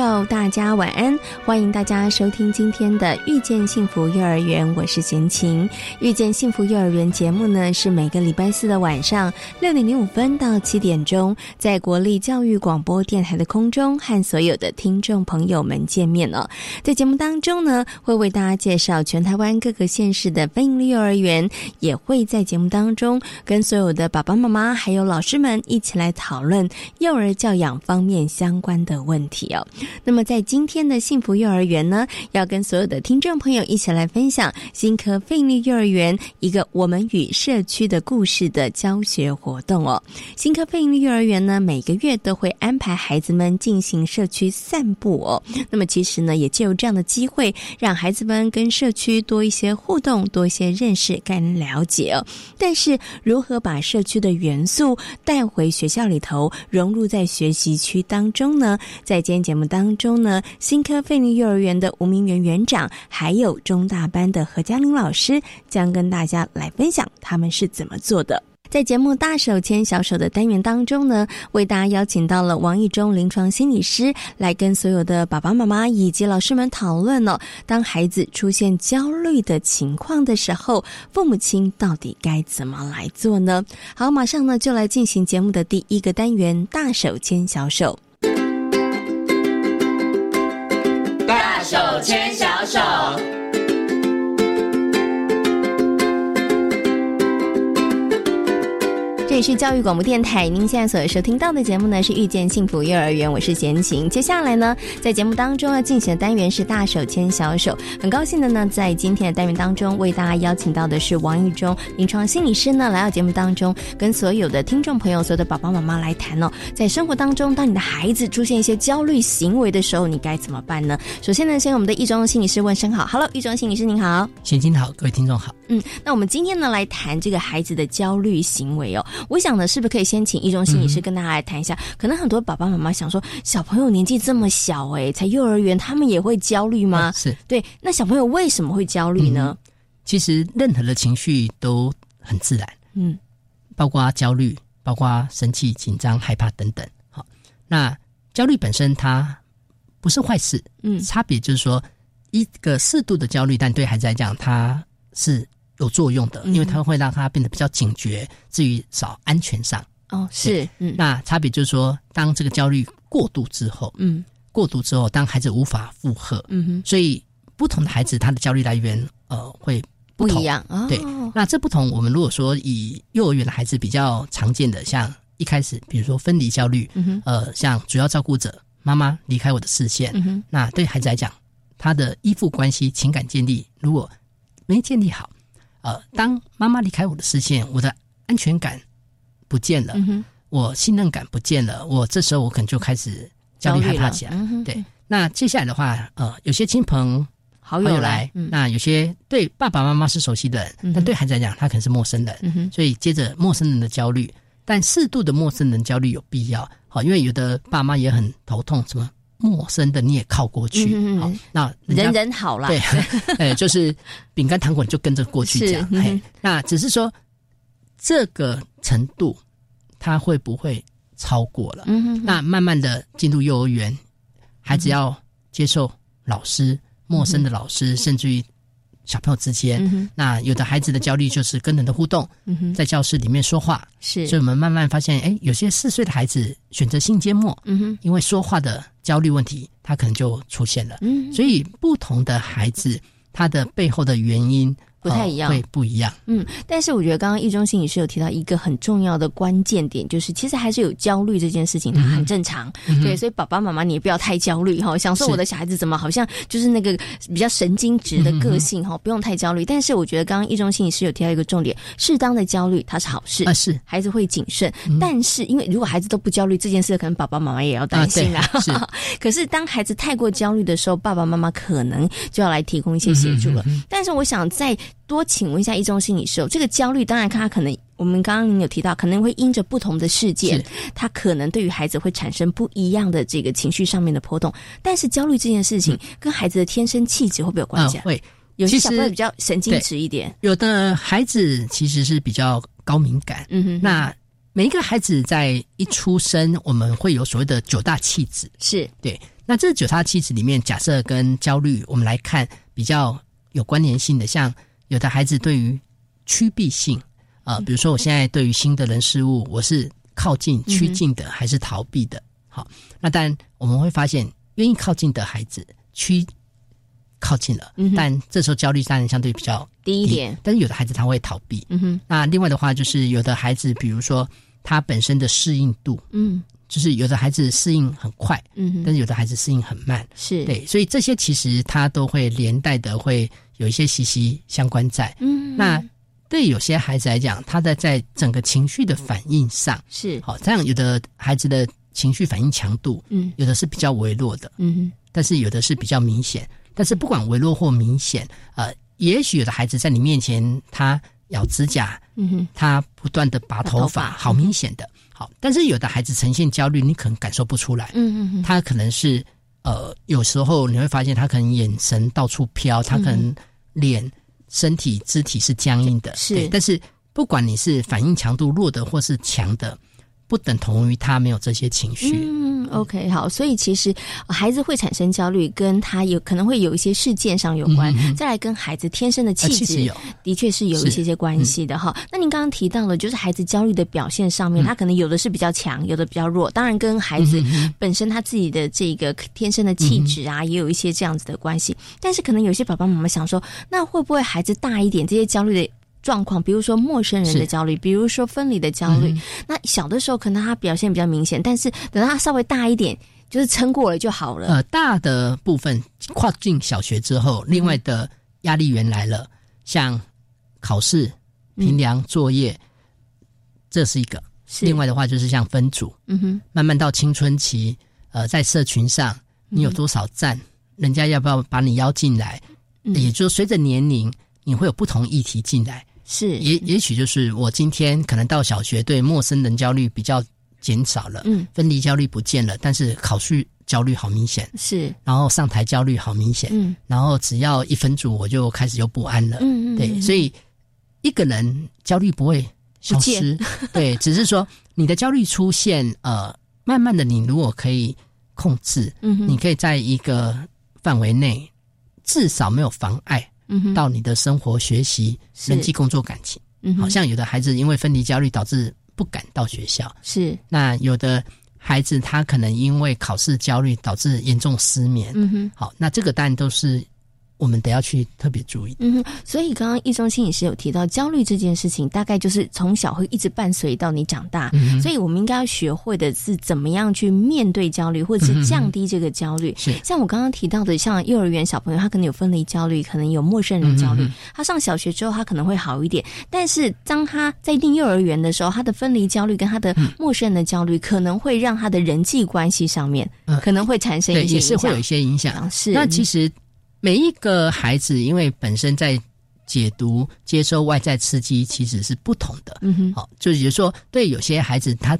友，大家晚安！欢迎大家收听今天的《遇见幸福幼儿园》，我是贤琴。《遇见幸福幼儿园》节目呢，是每个礼拜四的晚上六点零五分到七点钟，在国立教育广播电台的空中和所有的听众朋友们见面了。在节目当中呢，会为大家介绍全台湾各个县市的非营利幼儿园，也会在节目当中跟所有的爸爸妈妈还有老师们一起来讨论幼儿教养方面相关的问题哦。那么，在今天的幸福幼儿园呢，要跟所有的听众朋友一起来分享新科费力幼儿园一个我们与社区的故事的教学活动哦。新科费力幼儿园呢，每个月都会安排孩子们进行社区散步哦。那么，其实呢，也借由这样的机会，让孩子们跟社区多一些互动，多一些认识跟了解哦。但是，如何把社区的元素带回学校里头，融入在学习区当中呢？在今天节目。当当中呢，新科费尼幼儿园的吴明元园长，还有中大班的何嘉玲老师，将跟大家来分享他们是怎么做的。在节目“大手牵小手”的单元当中呢，为大家邀请到了王义忠临床心理师，来跟所有的爸爸妈妈以及老师们讨论了，当孩子出现焦虑的情况的时候，父母亲到底该怎么来做呢？好，马上呢就来进行节目的第一个单元“大手牵小手”。手牵小手。里是教育广播电台，您现在所收听到的节目呢是遇见幸福幼儿园，我是贤琴。接下来呢，在节目当中要进行的单元是大手牵小手。很高兴的呢，在今天的单元当中为大家邀请到的是王玉忠临床心理师呢，来到节目当中，跟所有的听众朋友、所有的爸爸妈妈来谈哦，在生活当中，当你的孩子出现一些焦虑行为的时候，你该怎么办呢？首先呢，先我们的玉忠心理师问声好，Hello，玉忠心理师您好，贤琴好，各位听众好。嗯，那我们今天呢来谈这个孩子的焦虑行为哦。我想呢，是不是可以先请一中心理师跟大家来谈一下？可能很多爸爸妈妈想说，小朋友年纪这么小，哎，才幼儿园，他们也会焦虑吗？是对。那小朋友为什么会焦虑呢？其实任何的情绪都很自然，嗯，包括焦虑，包括生气、紧张、害怕等等。好，那焦虑本身它不是坏事，嗯，差别就是说一个适度的焦虑，但对孩子来讲，它是。有作用的，因为它会让他变得比较警觉，至于少安全上。哦，是，嗯，那差别就是说，当这个焦虑过度之后，嗯，过度之后，当孩子无法负荷，嗯哼，所以不同的孩子他的焦虑来源呃会不一样，对，那这不同，我们如果说以幼儿园的孩子比较常见的，像一开始比如说分离焦虑，嗯哼，呃，像主要照顾者妈妈离开我的视线，嗯哼，那对孩子来讲，他的依附关系情感建立如果没建立好。呃，当妈妈离开我的视线，我的安全感不见了，我信任感不见了，我这时候我可能就开始焦虑害怕起来。对，那接下来的话，呃，有些亲朋好友来，那有些对爸爸妈妈是熟悉的人，但对孩子来讲，他可能是陌生人，所以接着陌生人的焦虑，但适度的陌生人焦虑有必要，好，因为有的爸妈也很头痛，什么？陌生的你也靠过去，好，那人人好了，对，哎，就是饼干糖果就跟着过去这样，哎，那只是说这个程度他会不会超过了？嗯，那慢慢的进入幼儿园，孩子要接受老师陌生的老师，甚至于。小朋友之间，那有的孩子的焦虑就是跟人的互动，在教室里面说话，是，所以我们慢慢发现，哎，有些四岁的孩子选择性缄默，嗯哼，因为说话的焦虑问题，他可能就出现了。嗯，所以不同的孩子，他的背后的原因不太一样，会不一样。嗯，但是我觉得刚刚易中心理师有提到一个很重要的关键点，就是其实还是有焦虑这件事情，它很正常。对，所以爸爸妈妈你也不要太焦虑哈，想说我的小孩子怎么好像就是那个比较神经质的个性哈，不用太焦虑。但是我觉得刚刚易中心理师有提到一个重点，适当的焦虑它是好事啊，是孩子会谨慎。但是因为如果孩子都不焦虑这件事，可能爸爸妈妈也要担心啦。是，可是当孩子太过焦虑的时候，爸爸妈妈可能就要来提供一些协助了。但是我想在多请问一下一中心理师，这个焦虑当然他可能我们刚刚有提到，可能会因着不同的事件，他可能对于孩子会产生不一样的这个情绪上面的波动。但是焦虑这件事情跟孩子的天生气质会不会有关系啊？会，有些小朋友比较神经质一点，有的孩子其实是比较高敏感。嗯哼，那每一个孩子在一出生，我们会有所谓的九大气质，是对。那这九大气质里面，假设跟焦虑，我们来看比较有关联性的，像。有的孩子对于趋避性啊，比如说我现在对于新的人事物，我是靠近趋近的还是逃避的？好，那当然我们会发现，愿意靠近的孩子趋靠近了，但这时候焦虑当然相对比较低一点。但是有的孩子他会逃避。嗯哼。那另外的话，就是有的孩子，比如说他本身的适应度，嗯，就是有的孩子适应很快，嗯，但是有的孩子适应很慢，是对。所以这些其实他都会连带的会。有一些息息相关在，嗯，那对有些孩子来讲，他的在整个情绪的反应上是。好，这样有的孩子的情绪反应强度，嗯，有的是比较微弱的，嗯，但是有的是比较明显。但是不管微弱或明显，呃，也许有的孩子在你面前他咬指甲，嗯哼，他不断的拔头发，好明显的，好，但是有的孩子呈现焦虑，你可能感受不出来，嗯嗯，他可能是呃，有时候你会发现他可能眼神到处飘，他可能。脸、身体、肢体是僵硬的，是。但是不管你是反应强度弱的或是强的。不等同于他没有这些情绪。嗯，OK，好，所以其实孩子会产生焦虑，跟他有可能会有一些事件上有关。再来跟孩子天生的气质，的确是有一些些关系的哈。那您刚刚提到了，就是孩子焦虑的表现上面，他可能有的是比较强，有的比较弱。当然，跟孩子本身他自己的这个天生的气质啊，也有一些这样子的关系。但是，可能有些爸爸妈妈想说，那会不会孩子大一点，这些焦虑的？状况，比如说陌生人的焦虑，比如说分离的焦虑。那小的时候可能他表现比较明显，但是等到他稍微大一点，就是撑过了就好了。呃，大的部分跨进小学之后，另外的压力源来了，像考试、评量、作业，这是一个。另外的话就是像分组，嗯哼，慢慢到青春期，呃，在社群上你有多少赞，人家要不要把你邀进来？也就随着年龄，你会有不同议题进来。是，也也许就是我今天可能到小学，对陌生人焦虑比较减少了，嗯，分离焦虑不见了，但是考试焦虑好明显，是，然后上台焦虑好明显，嗯，然后只要一分组我就开始又不安了，嗯嗯，对，所以一个人焦虑不会消失，对，只是说你的焦虑出现，呃，慢慢的你如果可以控制，嗯，你可以在一个范围内，至少没有妨碍。到你的生活、学习、人际、工作、感情，好像有的孩子因为分离焦虑导致不敢到学校，是。那有的孩子他可能因为考试焦虑导致严重失眠，嗯哼，好，那这个当然都是。我们得要去特别注意。嗯，所以刚刚易中心也是有提到焦虑这件事情，大概就是从小会一直伴随到你长大。嗯，所以我们应该要学会的是怎么样去面对焦虑，或者是降低这个焦虑。是像我刚刚提到的，像幼儿园小朋友，他可能有分离焦虑，可能有陌生人焦虑。他上小学之后，他可能会好一点。但是当他在定幼儿园的时候，他的分离焦虑跟他的陌生人的焦虑，可能会让他的人际关系上面可能会产生一些也是会有一些影响。是那其实。每一个孩子，因为本身在解读、接收外在刺激，其实是不同的。嗯哼，好，就是说，对有些孩子，他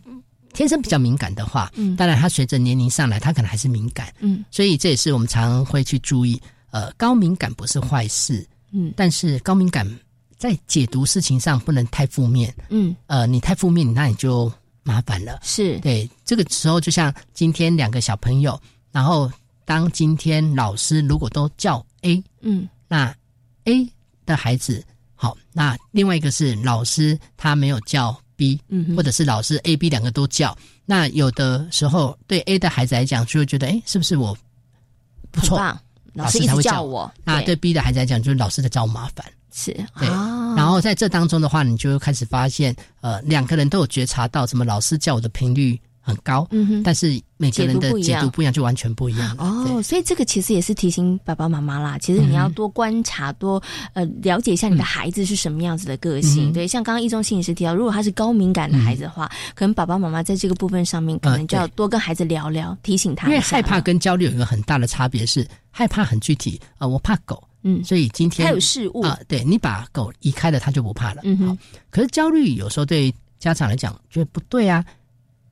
天生比较敏感的话，嗯，当然他随着年龄上来，他可能还是敏感。嗯，所以这也是我们常会去注意。呃，高敏感不是坏事，嗯，但是高敏感在解读事情上不能太负面。嗯，呃，你太负面，那你就麻烦了。是对这个时候，就像今天两个小朋友，然后。当今天老师如果都叫 A，嗯，那 A 的孩子好，那另外一个是老师他没有叫 B，嗯，或者是老师 A、B 两个都叫，那有的时候对 A 的孩子来讲就会觉得，哎，是不是我不错？老师才会叫我。那对 B 的孩子来讲，就是老师在找我麻烦。是，对。然后在这当中的话，你就会开始发现，呃，两个人都有觉察到，什么老师叫我的频率。很高，嗯哼，但是每个人的解读不一样，就完全不一样哦。所以这个其实也是提醒爸爸妈妈啦，其实你要多观察，多呃了解一下你的孩子是什么样子的个性。对，像刚刚一中心理师提到，如果他是高敏感的孩子的话，可能爸爸妈妈在这个部分上面，可能就要多跟孩子聊聊，提醒他。因为害怕跟焦虑有一个很大的差别是，害怕很具体啊，我怕狗，嗯，所以今天还有事物啊，对你把狗移开了，他就不怕了。嗯哼，可是焦虑有时候对家长来讲觉得不对啊。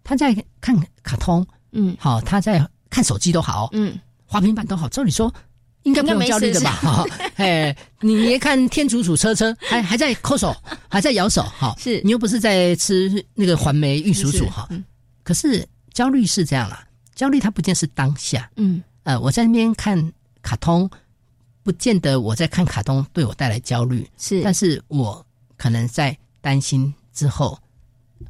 他在看卡通，嗯，好，他在看手机都好，嗯，滑平板都好。照理说应该不用焦虑的吧？哈，哎，你别看天竺鼠车车还还在抠手，还在咬手，哈，是你又不是在吃那个环梅玉蜀黍哈。可是焦虑是这样啦，焦虑它不见是当下，嗯，呃，我在那边看卡通，不见得我在看卡通对我带来焦虑，是，但是我可能在担心之后，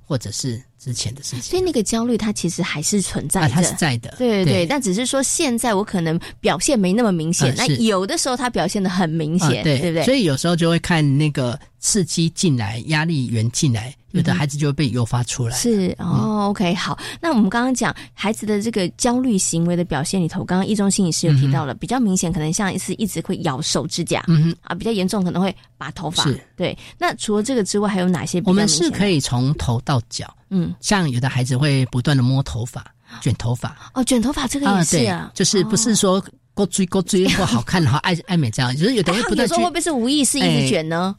或者是。之前的事情，所以那个焦虑它其实还是存在的，它是在的，对对对。但只是说现在我可能表现没那么明显，那有的时候它表现的很明显，对不对？所以有时候就会看那个刺激进来，压力源进来。有的孩子就会被诱发出来。是哦，OK，好。那我们刚刚讲孩子的这个焦虑行为的表现里头，刚刚一中心理师有提到了，比较明显可能像是一直会咬手指甲，嗯啊，比较严重可能会拔头发。是，对。那除了这个之外，还有哪些？我们是可以从头到脚，嗯，像有的孩子会不断的摸头发、卷头发。哦，卷头发这个也是啊，就是不是说勾追勾追或好看好爱爱美这样，就是有的会不断。有时候会不会是无意识一直卷呢？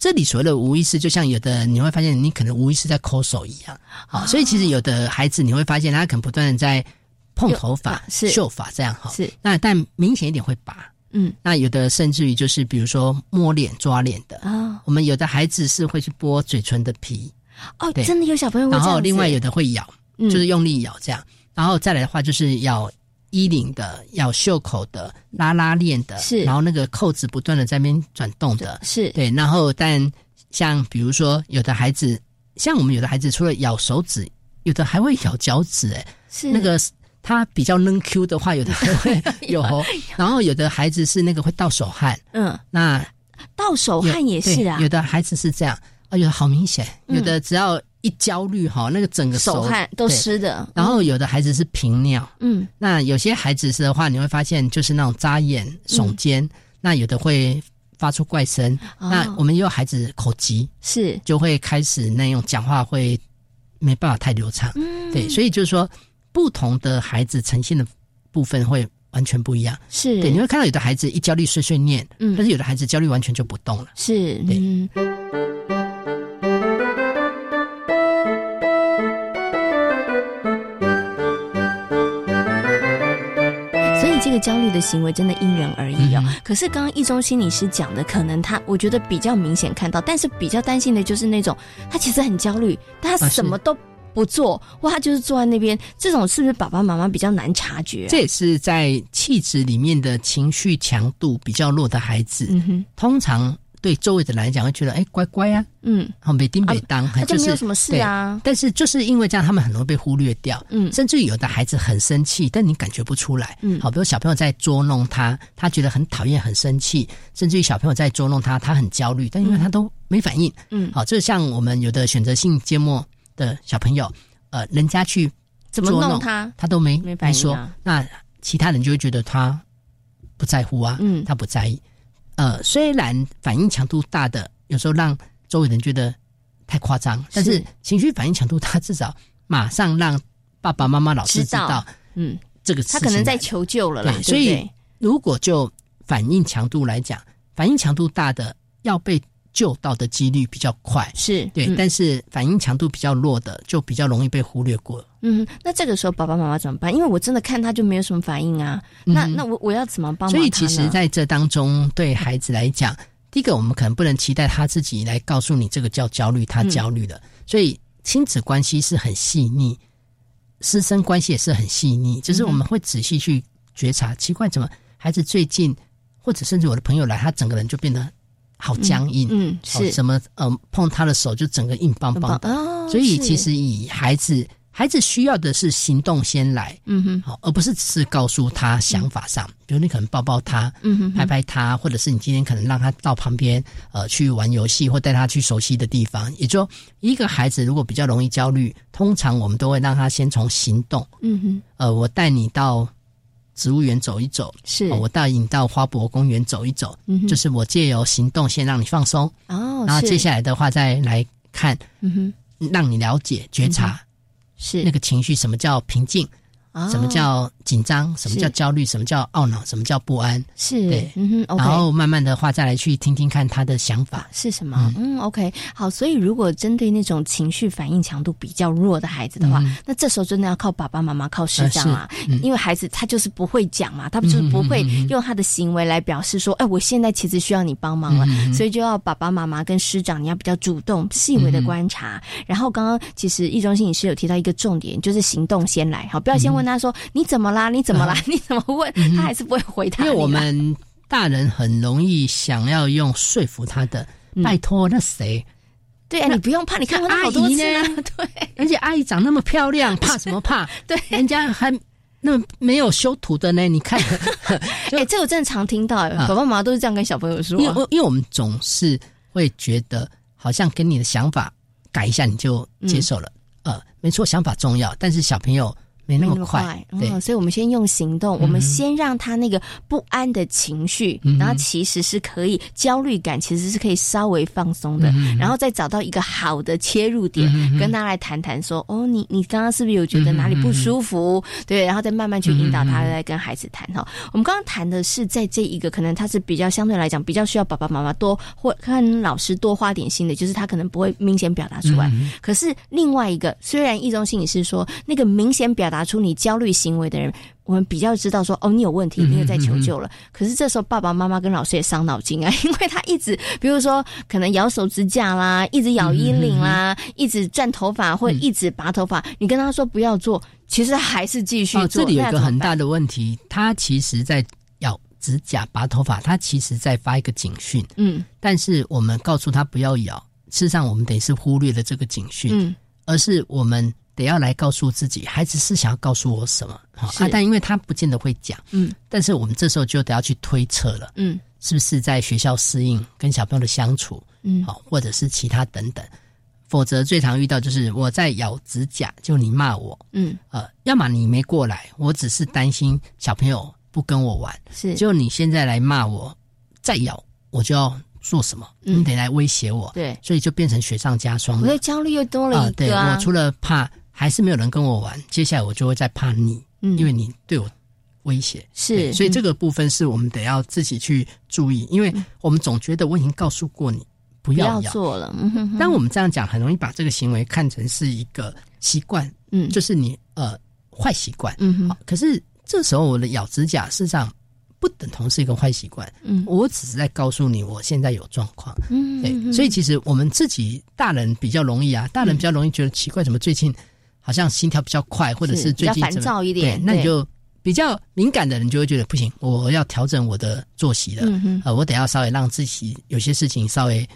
这里所谓的无意识，就像有的你会发现，你可能无意识在抠手一样。好，所以其实有的孩子你会发现，他可能不断的在碰头发、秀发这样哈。是，那但明显一点会拔。嗯，那有的甚至于就是比如说摸脸、抓脸的啊。我们有的孩子是会去剥嘴唇的皮。哦，真的有小朋友会然后另外有的会咬，就是用力咬这样。然后再来的话就是咬。衣领的、咬袖口的、拉拉链的，是，然后那个扣子不断的在那边转动的，是对。然后，但像比如说，有的孩子，像我们有的孩子，除了咬手指，有的还会咬脚趾，哎，是那个他比较扔 Q 的话，有的还会 有。然后有的孩子是那个会到手汗，嗯，那到手汗也是啊。有的孩子是这样，啊，有的好明显，有的只要。一焦虑哈，那个整个手汗都湿的。然后有的孩子是频尿，嗯，那有些孩子是的话，你会发现就是那种扎眼、耸肩，那有的会发出怪声。那我们也有孩子口急，是就会开始那种讲话会没办法太流畅。嗯，对，所以就是说，不同的孩子呈现的部分会完全不一样。是对，你会看到有的孩子一焦虑碎碎念，嗯，但是有的孩子焦虑完全就不动了。是，对。这焦虑的行为真的因人而异哦。可是刚刚一中心理师讲的，可能他我觉得比较明显看到，但是比较担心的就是那种他其实很焦虑，但他什么都不做，哇，他就是坐在那边，这种是不是爸爸妈妈比较难察觉？这也是在气质里面的情绪强度比较弱的孩子，通常。对周围的来讲，会觉得哎，乖乖啊，嗯，好，每丁每当，就是没有什么事啊。但是就是因为这样，他们很容易被忽略掉，嗯，甚至有的孩子很生气，但你感觉不出来，嗯，好，比如小朋友在捉弄他，他觉得很讨厌、很生气，甚至于小朋友在捉弄他，他很焦虑，但因为他都没反应，嗯，好，就像我们有的选择性缄默的小朋友，呃，人家去怎么弄他，他都没没说，那其他人就会觉得他不在乎啊，嗯，他不在意。呃，虽然反应强度大的有时候让周围人觉得太夸张，但是情绪反应强度大，至少马上让爸爸妈妈、老师知道，嗯，这个他可能在求救了啦。所以，如果就反应强度来讲，反应强度大的要被。救到的几率比较快，是对，但是反应强度比较弱的，就比较容易被忽略过。嗯，那这个时候爸爸妈妈怎么办？因为我真的看他就没有什么反应啊。那那我我要怎么帮？所以其实在这当中，对孩子来讲，第一个我们可能不能期待他自己来告诉你这个叫焦虑，他焦虑了。所以亲子关系是很细腻，师生关系也是很细腻，就是我们会仔细去觉察，奇怪怎么孩子最近，或者甚至我的朋友来，他整个人就变得。好僵硬，嗯，是。什么？嗯，碰他的手就整个硬邦邦的。所以其实以孩子孩子需要的是行动先来，嗯哼，好，而不是只是告诉他想法上，比如你可能抱抱他，嗯哼，拍拍他，或者是你今天可能让他到旁边，呃，去玩游戏，或带他去熟悉的地方。也就一个孩子如果比较容易焦虑，通常我们都会让他先从行动，嗯哼，呃，我带你到植物园走一走，是。我带你到花博公园走一走，嗯就是我借由行动先让你放松，哦，然后接下来的话再来看，嗯哼，让你了解觉察是。那个情绪，什么叫平静，哦什么叫紧张，什么叫焦虑，什么叫懊恼，什么叫不安，是。对。嗯哼，OK，然后慢慢的话再来去听听看他的想法。是什么？嗯。o k 好。所以如果针对那种情绪反应强度比较弱的孩子的话，嗯。那这时候真的要靠爸爸妈妈、靠师长啊，呃嗯。因为孩子他就是不会讲嘛，他就是不会用他的行为来表示说，哎，我现在其实需要你帮忙了，所以就要爸爸妈妈跟师长，你要比较主动、细微的观察。然后刚刚其实易中心理师有提到一个重点，就是行动先来，好，不要先问他说、你怎么啦，你怎么啦，你怎么问，他还是不会回答嗯因。为我们大人很容易想要用说服他的，嗯。拜托那谁，对啊，你不用怕，你看过他好多次了阿姨，对。而且阿姨长那么漂亮，怕什么怕？对。人家还那么没有修图的呢，你看，哎、这个我真的常听到，啊。爸爸妈妈都是这样跟小朋友说、啊。因为因为我们总是会觉得，好像跟你的想法改一下你就接受了。呃，没错，想法重要，但是小朋友没那没么快，嗯，，所以我们先用行动，我们先让他那个不安的情绪，嗯然后其实是可以焦虑感，其实是可以稍微放松的，嗯然后再找到一一个好的切入点，跟他来谈谈说，哦，你你刚刚是不是有觉得哪里不舒服？对，然后再慢慢去引导他，来跟孩子谈哈。我们刚刚谈的是在这一个可能他是比较相对来讲比较需要爸爸妈妈多或跟老师多花点心的，就是他可能不会明显表达出来。可是另外一个，虽然易中心理是说那个明显表达出你焦虑行为的人，我们比较知道说哦，你有问题，你有在求救了。可是这时候爸爸妈妈跟老师也伤脑筋啊，因为他一直，比如说可能咬手指甲啦，一直咬衣领啦，一直转头发或者一直拔头发，你跟他说不要做，其实还是继续。这里有一个很大的的问题，他其实在咬指甲、拔头发，他其实在发一个警讯，嗯。但是我们告诉他不要咬，事实上我们等于是忽略了这个警讯，嗯。而是我们得要来告诉自己，孩子是想要告诉我什么。啊？但因为他不见得会讲，嗯。但是我们这时候就得要去推测了，嗯。是不是在学校适应跟小朋友的相处，嗯。好，或者是其他等等。否则最常遇到就是我在咬指甲，就你骂我，嗯，呃，要么你没过来，我只是担心小朋友不跟我玩，是。就你现在来骂我，再咬我就要做什么，嗯。你得来威胁我，对，所以就变成雪上加霜了。我的焦虑又多了一对个啊。我除了怕还是没有人跟我玩，接下来我就会再怕你，嗯。因为你对我威胁，是所以这个个部分是我们得要自己去注意，因为我们总觉得我已经告诉过你不不要做了，嗯哼我们这样讲，很容易把这个行为看成是一个习惯，嗯。就是你呃坏习惯。嗯哼。好，可是这时候我的咬指甲事实上不等同是一个坏习惯，嗯。我只是在告诉你我现在有状况。嗯对，所以其实我们自己大人比较容易啊，大人比较容易觉得奇怪，怎么最近好像心跳比较快，或者是最近比较烦躁一点对，那你就比较敏感的人就会觉得不行，我要调整我的作息了。嗯呃，我得要稍微让自己有些事情稍微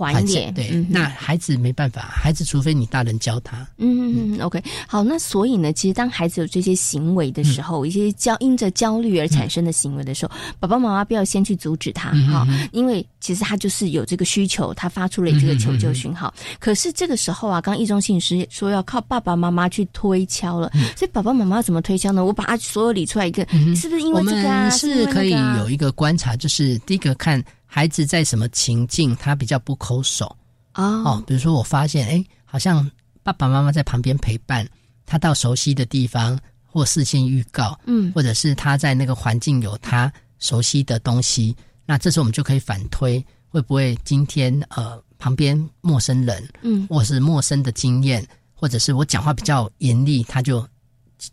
缓一点，对，嗯那孩子没办法，孩子除非你大人教他。嗯嗯嗯，OK，好，那所以呢，其实当孩子有这些行为的嗯时候，一些焦因着焦虑而产生的行为的时候，爸爸妈妈不要先去阻止他嗯哈、因为其实他就是有这个需求，他发出了这个求救讯号。可是这个时候啊，刚刚易中信师说要靠爸爸妈妈去推敲了，嗯。所以爸爸妈妈要怎么推敲呢？我把他所有理出来一个，是不是因为我这个啊？们是可以有一个观察，就是第一个看孩子在什么情境他比较不抠手。哦。哦，比如说我发现哎，好像爸爸妈妈在旁边陪伴，他到熟悉的地方或事先预告，嗯。或者是他在那个环境有他熟悉的东西，那这时候我们就可以反推，会不会今天呃旁边陌生人，嗯。或是陌生的经验，或者是我讲话比较严厉，他就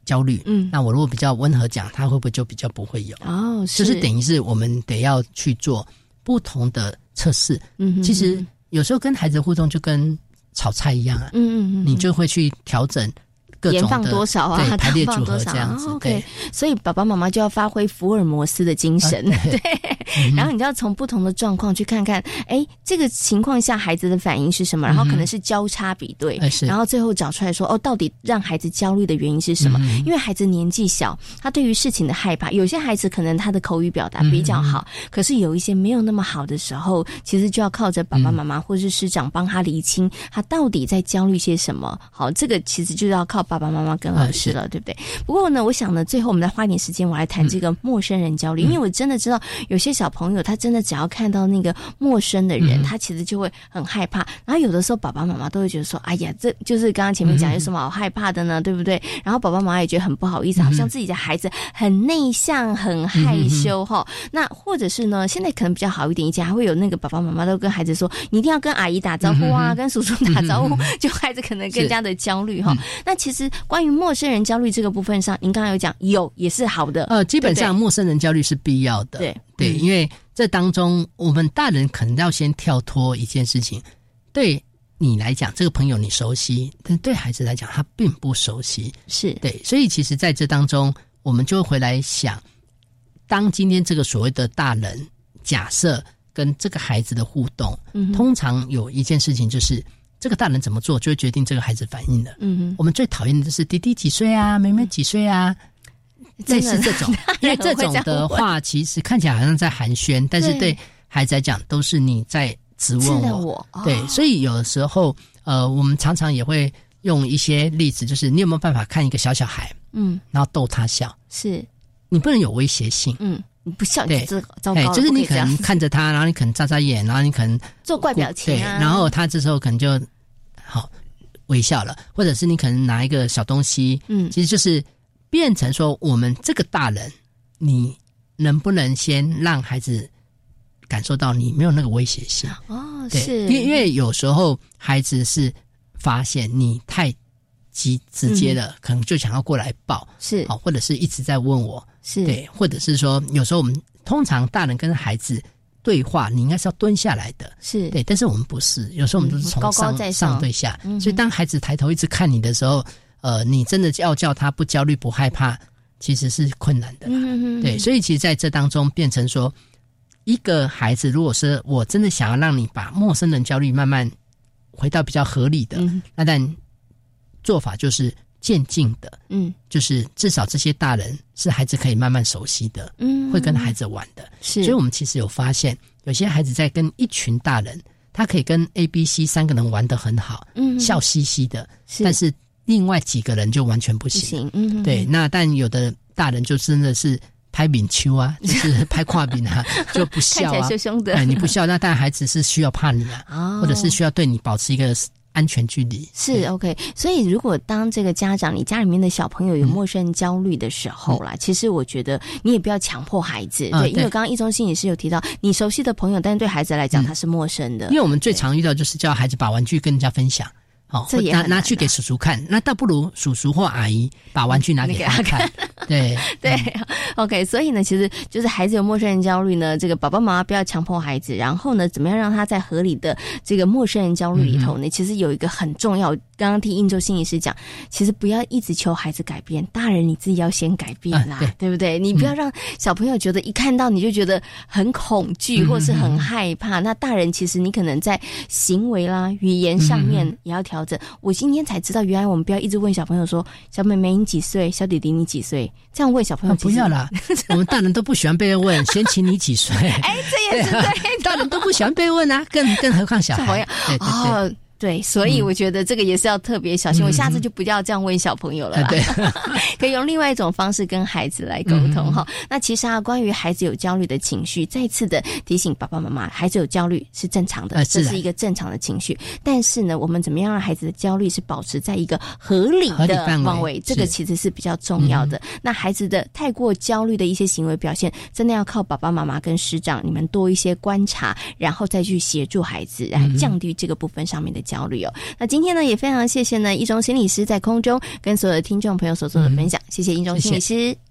焦虑。嗯。那我如果比较温和讲，他会不会就比较不会有？哦，就是等于是我们得要去做不同的测试。嗯其实有时候跟孩子互动就跟炒菜一样啊，嗯嗯嗯，你就会去调整盐放多少啊，排列组合这样子。OK，所以爸爸妈妈就要发挥福尔摩斯的精神，对。然后你就要从不同的状况去看看，哎，这个情况下孩子的反应是什么？然后可能是交叉比对，然后最后找出来说，哦，到底让孩子焦虑的原因是什么？因为孩子年纪小，他对于事情的害怕，有些孩子可能他的口语表达比较好，可是有一些没有那么好的时候，其实就要靠着爸爸妈妈或是师长帮他厘清他到底在焦虑些什么。好，这个其实就要靠爸爸妈妈跟老师了，对不对？不过呢，我想呢，最后我们再花一点时间，我来谈这个陌生人焦虑，因为我真的知道有些小朋友他真的只要看到那个陌生的人，他其实就会很害怕。然后有的时候爸爸妈妈都会觉得说：“哎呀，这就是刚刚前面讲有什么好害怕的呢？对不对？”然后爸爸妈妈也觉得很不好意思，好像自己的孩子很内向、很害羞哈。那或者是呢，现在可能比较好一点，以前还会有那个爸爸妈妈都跟孩子说：“你一定要跟阿姨打招呼啊，跟叔叔打招呼。” 就孩子可能更加的焦虑哈。那其实关于陌生人焦虑这个部分上，您刚刚有讲有也是好的。呃，基本上陌生人焦虑是必要的。对对，因为这当中我们大人可能要先跳脱一件事情，对你来讲，这个朋友你熟悉，但对孩子来讲他并不熟悉。是对，所以其实在这当中，我们就会回来想，当今天这个所谓的大人假设跟这个孩子的互动，通常有一件事情就是。这个大人怎么做，就会决定这个孩子反应的。嗯哼，我们最讨厌的就是弟弟几岁啊，妹妹几岁啊，类似这种，因为这种的话，其实看起来好像在寒暄，但是对孩子来讲，都是你在质问我。对，所以有的时候，呃，我们常常也会用一些例子，就是你有没有办法看一个小小孩，嗯，然后逗他笑？是，你不能有威胁性，嗯。你不笑，对，糟糕。就是你可能看着他，然后你可能眨眨眼，然后你可能做怪表情，对，然后他这时候可能就好微笑了，或者是你可能拿一个小东西，嗯，其实就是变成说，我们这个大人，你能不能先让孩子感受到你没有那个威胁性？哦，是，因为因为有时候孩子是发现你太直直接了，可能就想要过来抱，是，好，或者是一直在问我。是。对，或者是说，有时候我们通常大人跟孩子对话，你应该是要蹲下来的，是。对，但是我们不是，有时候我们都是从上上。对下，所以当孩子抬头一直看你的时候，呃，你真的要叫他不焦虑不害怕，其实是困难的啦，对，所以其实在这当中变成说，一个孩子如果是我真的想要让你把陌生人焦虑慢慢回到比较合理的，那但做法就是。渐进的，嗯，就是至少这些大人是孩子可以慢慢熟悉的，嗯，会跟孩子玩的，是。所以我们其实有发现，有些孩子在跟一群大人，他可以跟 A、B、C 三个人玩的很好，嗯，笑嘻嘻的，是。但是另外几个人就完全不行，嗯，对。那但有的大人就真的是拍饼丘啊，就是拍跨饼啊，就不笑啊，凶凶的，哎，你不笑，那但孩子是需要怕你啊，或者是需要对你保持一个。安全距离是 OK，所以如果当这个家长，你家里面的小朋友有陌生人焦虑的时候啦，其实我觉得你也不要强迫孩子，对，因为刚刚一中心也是有提到，你熟悉的朋友，但是对孩子来讲他是陌生的，因为我们最常遇到就是叫孩子把玩具跟人家分享。哦，拿拿去给叔叔看，那倒不如叔叔或阿姨把玩具拿给他看。对 对，OK。所以呢，其实就是孩子有陌生人焦虑呢，这个爸爸妈妈不要强迫孩子，然后呢，怎么样让他在合理的这个陌生人焦虑里头呢？其实有一个很重要，刚刚听应州心理师讲，其实不要一直求孩子改变，大人你自己要先改变啦，对不对？你不要让小朋友觉得一看到你就觉得很恐惧或是很害怕。那大人其实你可能在行为啦、语言上面也要调。调整，我今天才知道，原来我们不要一直问小朋友说：“小妹妹你几岁？小弟弟你几岁？”这样问小朋友不要啦。我们大人都不喜欢被问，先请你几岁？哎，这也是对，大人都不喜欢被问啊，更更何况小孩。对对对。对，所以我觉得这个也是要特别小心。我下次就不要这样问小朋友了，对，可以用另外一种方式跟孩子来沟通哈。那其实啊，关于孩子有焦虑的情绪，再次的提醒爸爸妈妈，孩子有焦虑是正常的，这是一个正常的情绪。但是呢，我们怎么样让孩子的焦虑是保持在一个合理的范围？这个其实是比较重要的。那孩子的太过焦虑的一些行为表现，真的要靠爸爸妈妈跟师长你们多一些观察，然后再去协助孩子，来降低这个部分上面的。焦虑哦，那今天呢也非常谢谢呢一中心理师在空中跟所有的听众朋友所做的分享，谢谢一中心理师。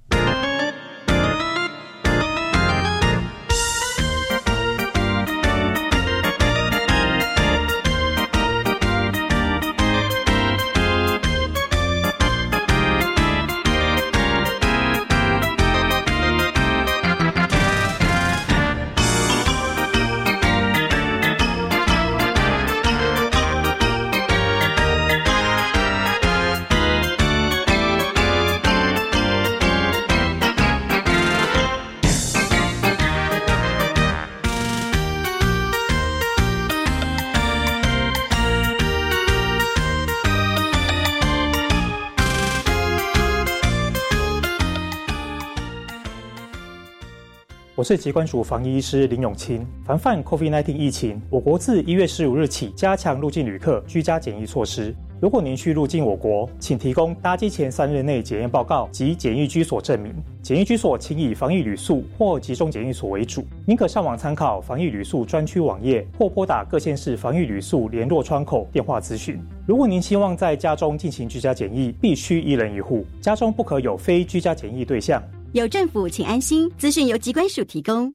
是疾管署防疫医师林永清。防范 COVID-19 疫情，我国自一月十五日起加强入境旅客居家检疫措施。如果您需入境我国，请提供搭机前三日内检验报告及检疫居所证明。检疫居所请以防疫旅宿或集中检疫所为主。您可上网参考防疫旅宿专区网页，或拨打各县市防疫旅宿联络窗口电话咨询。如果您希望在家中进行居家检疫，必须一人一户，家中不可有非居家检疫对象。有政府，请安心。资讯由机关署提供。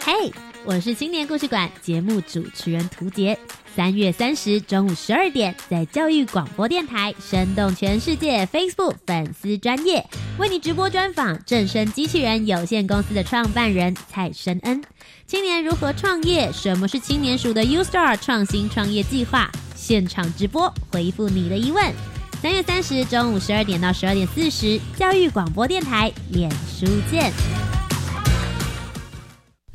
嘿，我是青年故事馆节目主持人涂杰。三月三十中午十二点，在教育广播电台生动全世界 Facebook 粉丝专业为你直播专访正声机器人有限公司的创办人蔡申恩。青年如何创业？什么是青年署的 U Star 创新创业计划？现场直播回复你的疑问。三月三十中午十二点到十二点四十，教育广播电台脸书见。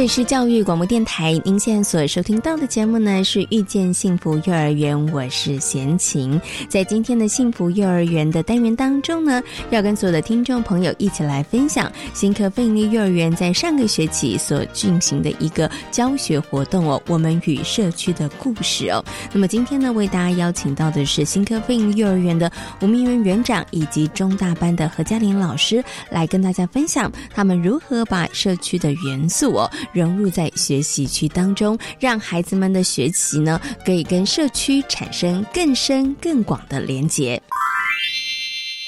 这里是教育广播电台，您现在所收听到的节目呢是《遇见幸福幼儿园》，我是贤琴。在今天的幸福幼儿园的单元当中呢，要跟所有的听众朋友一起来分享新科费力幼儿园在上个学期所进行的一个教学活动哦，我们与社区的故事哦。那么今天呢，为大家邀请到的是新科费力幼儿园的吴明元园长以及中大班的何嘉玲老师，来跟大家分享他们如何把社区的元素哦。融入在学习区当中，让孩子们的学习呢，可以跟社区产生更深更广的连结。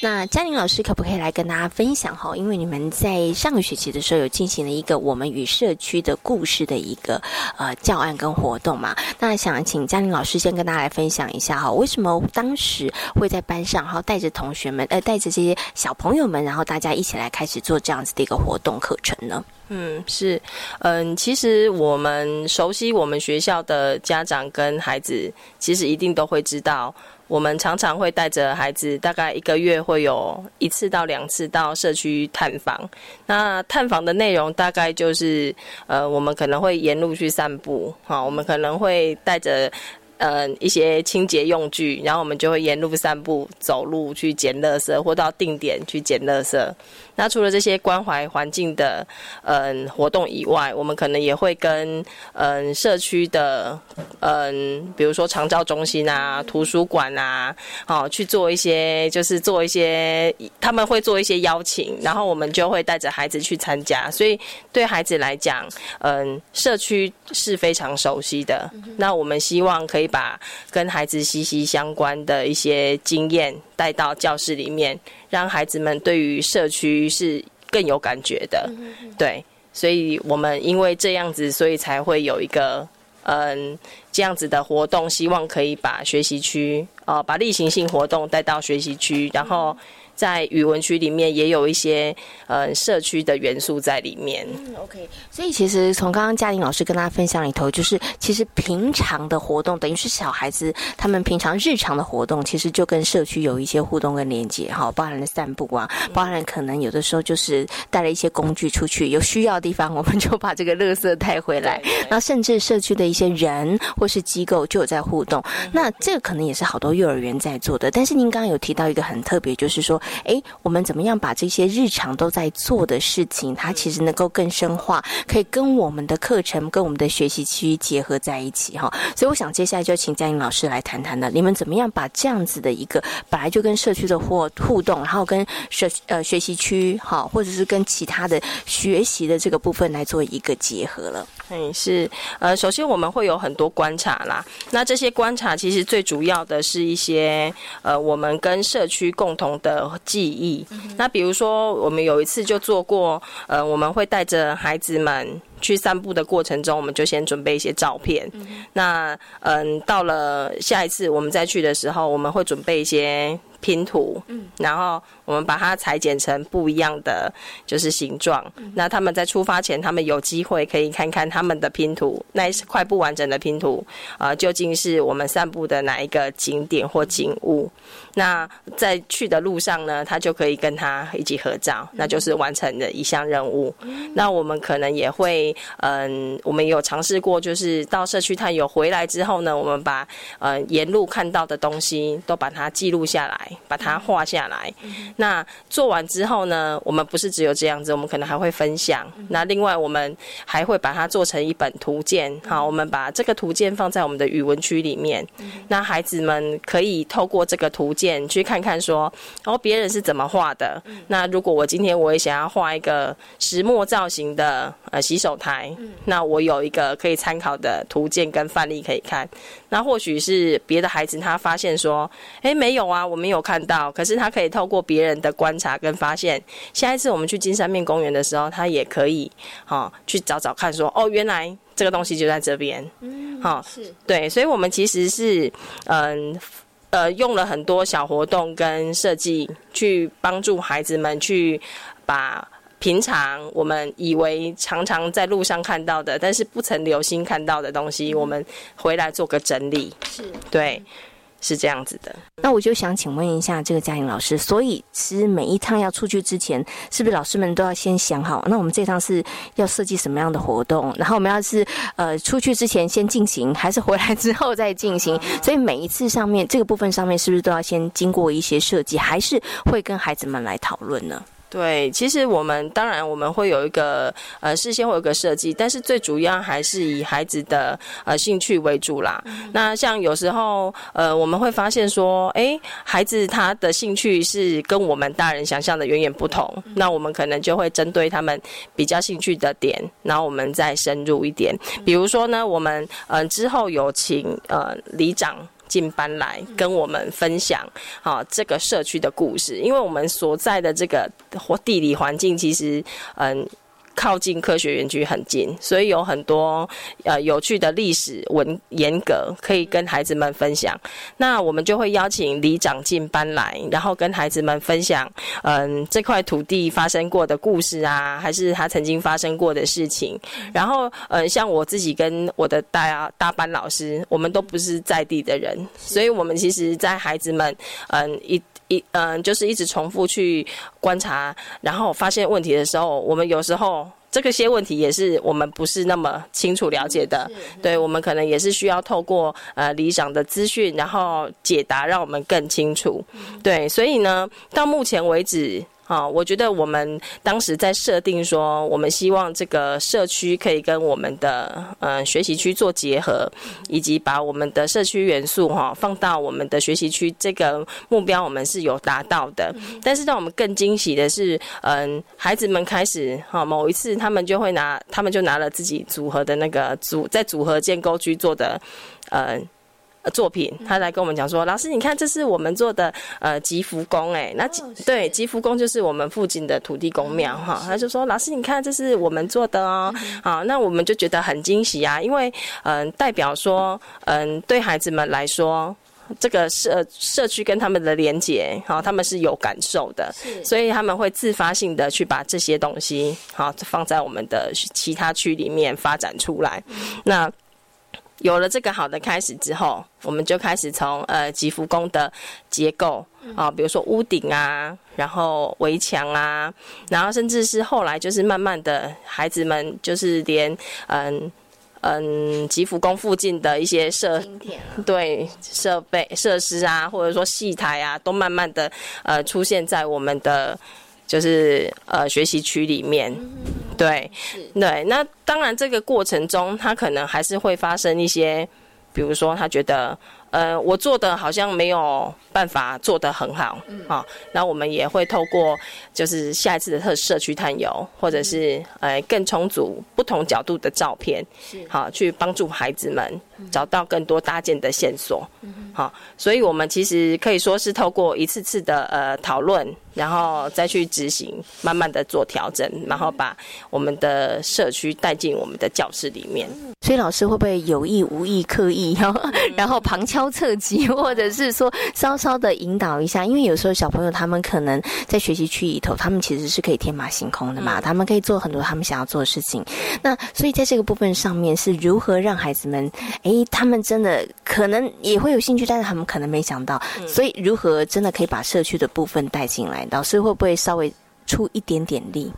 那嘉玲老师可不可以来跟大家分享哈？因为你们在上个学期的时候有进行了一个我们与社区的故事的一个呃教案跟活动嘛？那想请嘉玲老师先跟大家来分享一下哈，为什么当时会在班上，然后带着同学们，呃，带着这些小朋友们，然后大家一起来开始做这样子的一个活动课程呢？嗯，是，嗯，其实我们熟悉我们学校的家长跟孩子，其实一定都会知道。我们常常会带着孩子，大概一个月会有一次到两次到社区探访。那探访的内容大概就是，呃，我们可能会沿路去散步，哈，我们可能会带着。嗯，一些清洁用具，然后我们就会沿路散步、走路去捡垃圾，或到定点去捡垃圾。那除了这些关怀环境的嗯活动以外，我们可能也会跟嗯社区的嗯，比如说长照中心啊、图书馆啊，好去做一些，就是做一些，他们会做一些邀请，然后我们就会带着孩子去参加。所以对孩子来讲，嗯，社区是非常熟悉的。那我们希望可以。把跟孩子息息相关的一些经验带到教室里面，让孩子们对于社区是更有感觉的。对，所以我们因为这样子，所以才会有一个嗯这样子的活动，希望可以把学习区呃把例行性活动带到学习区，然后。在语文区里面也有一些呃社区的元素在里面。嗯，OK。所以其实从刚刚嘉玲老师跟大家分享里头，就是其实平常的活动等于是小孩子他们平常日常的活动，其实就跟社区有一些互动跟连接哈，包含了散步啊，包含可能有的时候就是带了一些工具出去，有需要的地方我们就把这个垃圾带回来。那甚至社区的一些人或是机构就有在互动。那这个可能也是好多多幼儿园在做的。但是您刚刚有提到一个很特别，就是说，哎，我们怎么样把这些日常都在做的事情，它其实能够更深化，可以跟我们的课程、跟我们的学习区结合在一起哈。所以我想接下来就请嘉颖老师来谈谈的，你们怎么样把这样子的一个本来就跟社区的互互动，然后跟社呃学习区哈，或者是跟其他的学习的这个部分来做一个结合了。嗯，是呃，首先我们会有很多观察啦。那这些观察其实最主要的是一些呃，我们跟社区共同的记忆。那比如说，我们有一次就做过，呃，我们会带着孩子们去散步的过程中，我们就先准备一些照片。那嗯，到了下一次我们再去的时候，我们会准备一些拼图，嗯，然后。我们把它裁剪成不一样的就是形状，那他们在出发前，他们有机会可以看看他们的拼图，那一块不完整的拼图啊，究竟是我们散步的哪一个景点或景物？那在去的路上呢，他就可以跟他一起合照，那就是完成的一项任务。那我们可能也会，嗯，我们有尝试过，就是到社区探友回来之后呢，我们把呃沿路看到的东西都把它记录下来，把它画下来。那做完之后呢，我们不是只有这样子，我们可能还会分享。那另外，我们还会把它做成一本图鉴。好，我们把这个图鉴放在我们的语文区里面。那孩子们可以透过这个图鉴去看看，说哦，别人是怎么画的。那如果我今天我也想要画一个石墨造型的呃洗手台，那我有一个可以参考的图鉴跟范例可以看。那或许是别的孩子他发现说，哎，没有啊，我没有看到。可是他可以透过别人的观察跟发现，下一次我们去金山面公园的时候，他也可以哈去找找看，说哦，原来这个东西就在这边。嗯，好，是对，所以我们其实是嗯呃用了很多小活动跟设计，去帮助孩子们去把。平常我们以为常常在路上看到的，但是不曾留心看到的东西，我们回来做个整理。是，对，是这样子的。那我就想请问一下这个嘉颖老师，所以其实每一趟要出去之前，是不是老师们都要先想好？那我们这趟是要设计什么样的活动？然后我们要是呃出去之前先进行，还是回来之后再进行？所以每一次上面这个部分上面，是不是都要先经过一些设计，还是会跟孩子们来讨论呢？对，其实我们当然我们会有一个呃事先会有个设计，但是最主要还是以孩子的呃兴趣为主啦。那像有时候呃我们会发现说，哎，孩子他的兴趣是跟我们大人想象的远远不同，那我们可能就会针对他们比较兴趣的点，然后我们再深入一点。比如说呢，我们嗯之后有请呃里长。进班来跟我们分享，啊这个社区的故事，因为我们所在的这个地理环境，其实嗯。靠近科学园区很近，所以有很多呃有趣的历史文严格可以跟孩子们分享。那我们就会邀请里长进班来，然后跟孩子们分享，嗯，这块土地发生过的故事啊，还是他曾经发生过的事情。然后，嗯，像我自己跟我的大大班老师，我们都不是在地的人，所以我们其实，在孩子们，嗯，一。一嗯，就是一直重复去观察，然后发现问题的时候，我们有时候这个些问题也是我们不是那么清楚了解的，对我们可能也是需要透过呃理想的资讯，然后解答，让我们更清楚。对，所以呢，到目前为止。啊，我觉得我们当时在设定说，我们希望这个社区可以跟我们的呃学习区做结合，以及把我们的社区元素哈放到我们的学习区这个目标，我们是有达到的。但是让我们更惊喜的是，嗯，孩子们开始哈某一次，他们就会拿，他们就拿了自己组合的那个组在组合建构区做的，嗯。作品，他来跟我们讲说：“老师，你看，这是我们做的呃吉福宫，哎，那对吉福宫就是我们附近的土地公庙哈。”他就说：“老师，你看，这是我们做的哦。”好，那我们就觉得很惊喜啊，因为嗯，代表说嗯，对孩子们来说，这个社社区跟他们的连接，好，他们是有感受的，所以他们会自发性的去把这些东西好放在我们的其他区里面发展出来，那。有了这个好的开始之后，我们就开始从呃吉福宫的结构啊，比如说屋顶啊，然后围墙啊，然后甚至是后来就是慢慢的孩子们就是连嗯嗯，吉福宫附近的一些设对设备设施啊，或者说戏台啊，都慢慢的呃出现在我们的就是呃学习区里面。对，对，那当然这个过程中，他可能还是会发生一些，比如说他觉得。呃，我做的好像没有办法做得很好，好，那我们也会透过就是下一次的特社区探游，或者是呃更充足不同角度的照片，好，去帮助孩子们找到更多搭建的线索，好，所以我们其实可以说是透过一次次的呃讨论，然后再去执行，慢慢的做调整，然后把我们的社区带进我们的教室里面。所以老师会不会有意无意刻意，然后然后旁敲侧击，或者是说稍稍的引导一下？因为有时候小朋友他们可能在学习区里头，他们其实是可以天马行空的嘛，他们可以做很多他们想要做的事情。那所以在这个部分上面，是如何让孩子们，哎，他们真的可能也会有兴趣，但是他们可能没想到，所以如何真的可以把社区的部分带进来？老师会不会稍微出一点点力？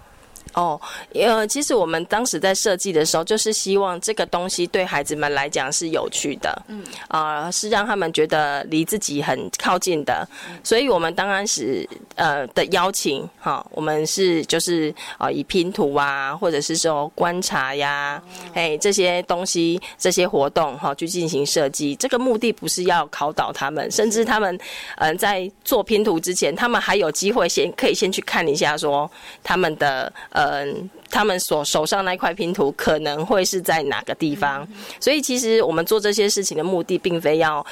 哦，呃，其实我们当时在设计的时候，就是希望这个东西对孩子们来讲是有趣的，嗯，啊，是让他们觉得离自己很靠近的，所以我们当然是呃的邀请，哈，我们是就是啊以拼图啊，或者是说观察呀，哎这些东西这些活动哈去进行设计，这个目的不是要考倒他们，甚至他们嗯在做拼图之前，他们还有机会先可以先去看一下说他们的呃。嗯，他们所手上那块拼图可能会是在哪个地方？所以其实我们做这些事情的目的，并非要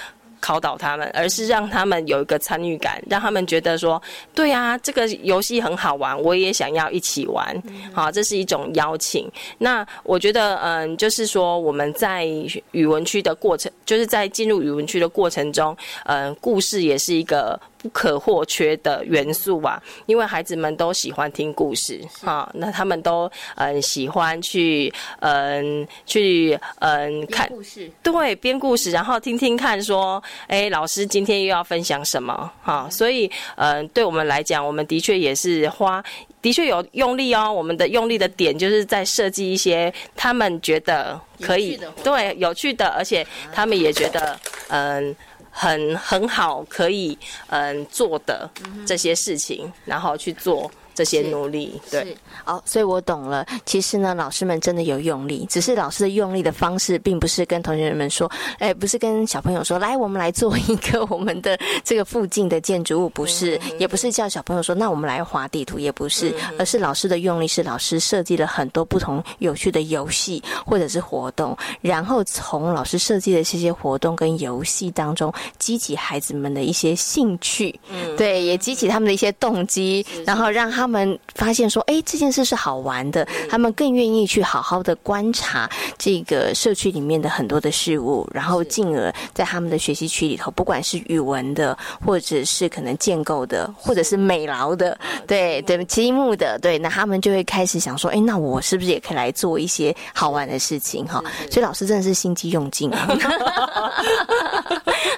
考倒他们，而是让他们有一个参与感，让他们觉得说，对啊，这个游戏很好玩，我也想要一起玩。好，这是一种邀请。那我觉得，嗯，就是说我们在语文区的过程，就是在进入语文区的过程中，嗯，故事也是一个。不可或缺的元素啊，因为孩子们都喜欢听故事啊，那他们都嗯喜欢去嗯去嗯看故事，对编故事，然后听听看说，哎，老师今天又要分享什么哈？所以嗯，对我们来讲，我们的确也是花，的确有用力哦。我们的用力的点就是在设计一些他们觉得可以对有趣的，而且他们也觉得嗯。很很好，可以嗯做的这些事情，然后去做。这些努力，对，哦，所以我懂了。其实呢，老师们真的有用力，只是老师的用力的方式，并不是跟同学们说，哎，不是跟小朋友说，来，我们来做一个我们的这个附近的建筑物，不是，也不是叫小朋友说，那我们来画地图，也不是，而是老师的用力是老师设计了很多不同有趣的游戏或者是活动，然后从老师设计的这些活动跟游戏当中，激起孩子们的一些兴趣，嗯，对，也激起他们的一些动机，然后让他。他们发现说：“哎，这件事是好玩的。”他们更愿意去好好的观察这个社区里面的很多的事物，然后进而在他们的学习区里头，不管是语文的，或者是可能建构的，或者是美劳的，对对，积木的，对，那他们就会开始想说：“哎，那我是不是也可以来做一些好玩的事情？”哈，所以老师真的是心机用尽啊。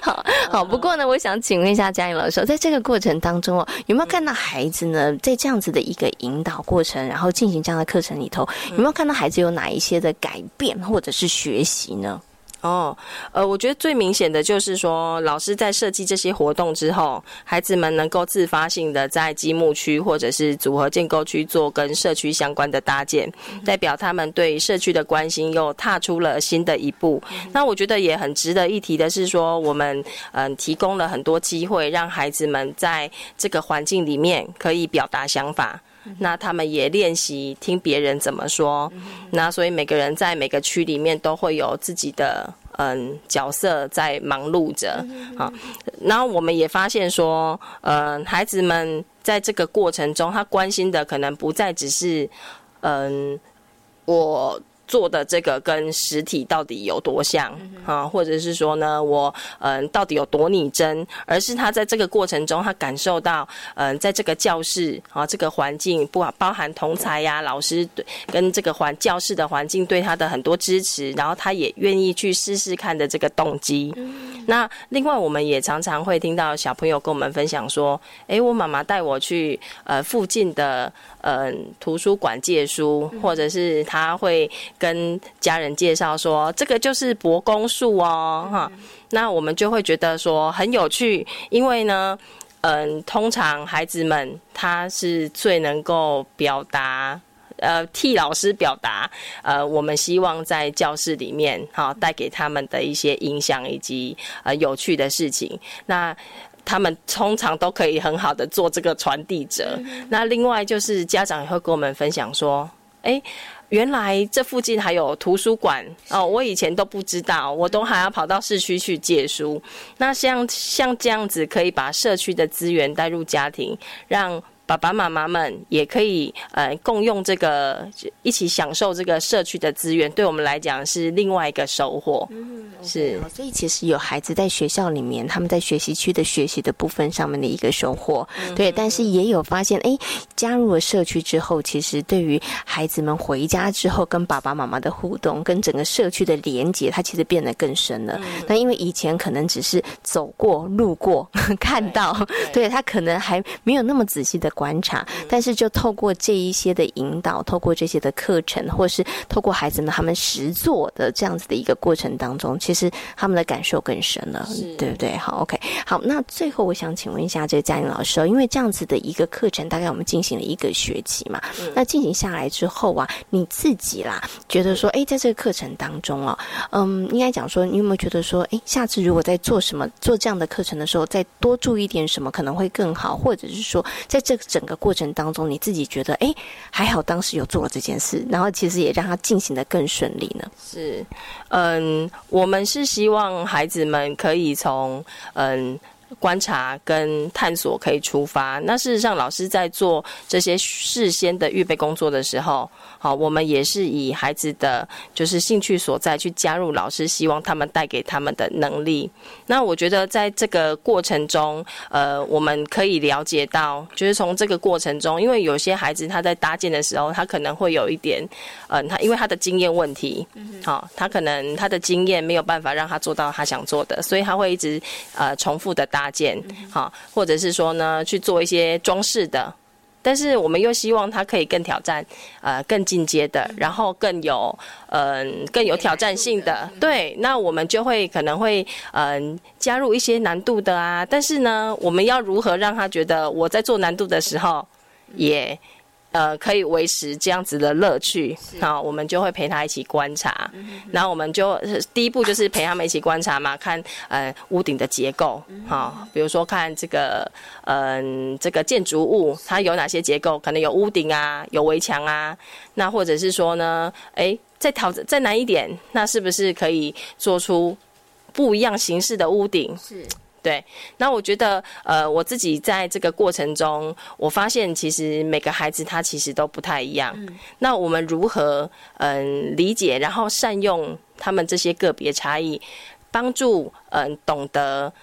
好好，不过呢，我想请问一下嘉颖老师，在这个过程当中哦，有没有看到孩子呢，在这样子的一个引导过程，然后进行这样的课程里头，有没有看到孩子有哪一些的改变或者是学习呢？哦，呃，我觉得最明显的就是说，老师在设计这些活动之后，孩子们能够自发性的在积木区或者是组合建构区做跟社区相关的搭建，代表他们对社区的关心又踏出了新的一步。那我觉得也很值得一提的是说，我们嗯提供了很多机会，让孩子们在这个环境里面可以表达想法。那他们也练习听别人怎么说，那所以每个人在每个区里面都会有自己的嗯角色在忙碌着啊。然后我们也发现说，嗯，孩子们在这个过程中，他关心的可能不再只是嗯我。做的这个跟实体到底有多像啊？或者是说呢，我嗯到底有多拟真？而是他在这个过程中，他感受到嗯，在这个教室啊，这个环境不包含同才呀、老师对跟这个环教室的环境对他的很多支持，然后他也愿意去试试看的这个动机。那另外，我们也常常会听到小朋友跟我们分享说：“诶，我妈妈带我去呃附近的嗯图书馆借书，或者是他会。”跟家人介绍说，这个就是博公树哦，哈，那我们就会觉得说很有趣，因为呢，嗯，通常孩子们他是最能够表达。呃，替老师表达，呃，我们希望在教室里面，哈，带给他们的一些影响以及呃有趣的事情。那他们通常都可以很好的做这个传递者。那另外就是家长也会跟我们分享说，哎，原来这附近还有图书馆哦，我以前都不知道，我都还要跑到市区去借书。那像像这样子，可以把社区的资源带入家庭，让。爸爸妈妈们也可以呃共用这个，一起享受这个社区的资源，对我们来讲是另外一个收获。嗯，是。所以其实有孩子在学校里面，他们在学习区的学习的部分上面的一个收获，对。但是也有发现，哎，加入了社区之后，其实对于孩子们回家之后跟爸爸妈妈的互动，跟整个社区的连接，它其实变得更深了。那因为以前可能只是走过、路过、看到，对他可能还没有那么仔细的。观察，但是就透过这一些的引导，透过这些的课程，或是透过孩子们他们实做的这样子的一个过程当中，其实他们的感受更深了，对不对？好，OK，好，那最后我想请问一下这个嘉玲老师哦，因为这样子的一个课程，大概我们进行了一个学期嘛，那进行下来之后啊，你自己啦，觉得说，哎，在这个课程当中哦，嗯，应该讲说，你有没有觉得说，哎，下次如果在做什么做这样的课程的时候，再多注意点什么，可能会更好，或者是说，在这个。整个过程当中，你自己觉得哎，还好当时有做了这件事，然后其实也让他进行的更顺利呢。是，嗯，我们是希望孩子们可以从嗯。观察跟探索可以出发。那事实上，老师在做这些事先的预备工作的时候，好，我们也是以孩子的就是兴趣所在去加入老师希望他们带给他们的能力。那我觉得在这个过程中，呃，我们可以了解到，就是从这个过程中，因为有些孩子他在搭建的时候，他可能会有一点，嗯，他因为他的经验问题，好，他可能他的经验没有办法让他做到他想做的，所以他会一直呃重复的搭。建好，或者是说呢，去做一些装饰的，但是我们又希望它可以更挑战，呃，更进阶的，然后更有，嗯，更有挑战性的。对，那我们就会可能会，嗯，加入一些难度的啊。但是呢，我们要如何让他觉得我在做难度的时候，也。呃，可以维持这样子的乐趣，好，我们就会陪他一起观察。然后我们就第一步就是陪他们一起观察嘛，看呃屋顶的结构，好，比如说看这个嗯这个建筑物它有哪些结构，可能有屋顶啊，有围墙啊，那或者是说呢，哎，再调再难一点，那是不是可以做出不一样形式的屋顶？是。对，那我觉得，呃，我自己在这个过程中，我发现其实每个孩子他其实都不太一样。那我们如何，嗯，理解，然后善用他们这些个别差异，帮助嗯懂得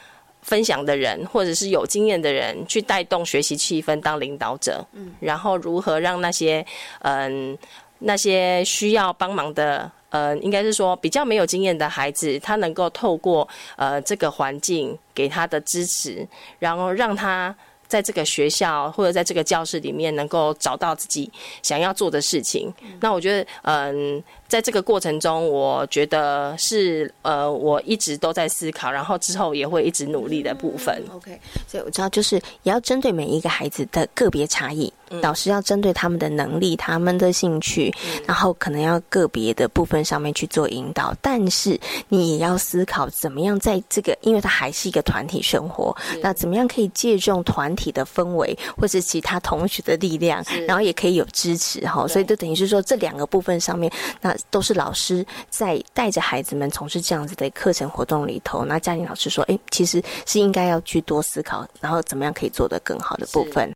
分享的人，或者是有经验的人，去带动学习气氛，当领导者。嗯，然后如何让那些嗯那些需要帮忙的。呃，应该是说比较没有经验的孩子，他能够透过呃这个环境给他的支持，然后让他在这个学校或者在这个教室里面能够找到自己想要做的事情。那我觉得，嗯。在这个过程中，我觉得是呃，我一直都在思考，然后之后也会一直努力的部分。OK，所以我知道，就是也要针对每一个孩子的个别差异，老师要针对他们的能力、他们的兴趣，然后可能要个别的部分上面去做引导。但是你也要思考，怎么样在这个，因为它还是一个团体生活，那怎么样可以借重团体的氛围，或是其他同学的力量，然后也可以有支持哈。所以就等于是说，这两个部分上面，那。都是老师在带着孩子们从事这样子的课程活动里头，那家庭老师说：“哎，其实是应该要去多思考，然后怎么样可以做得更好的部分。”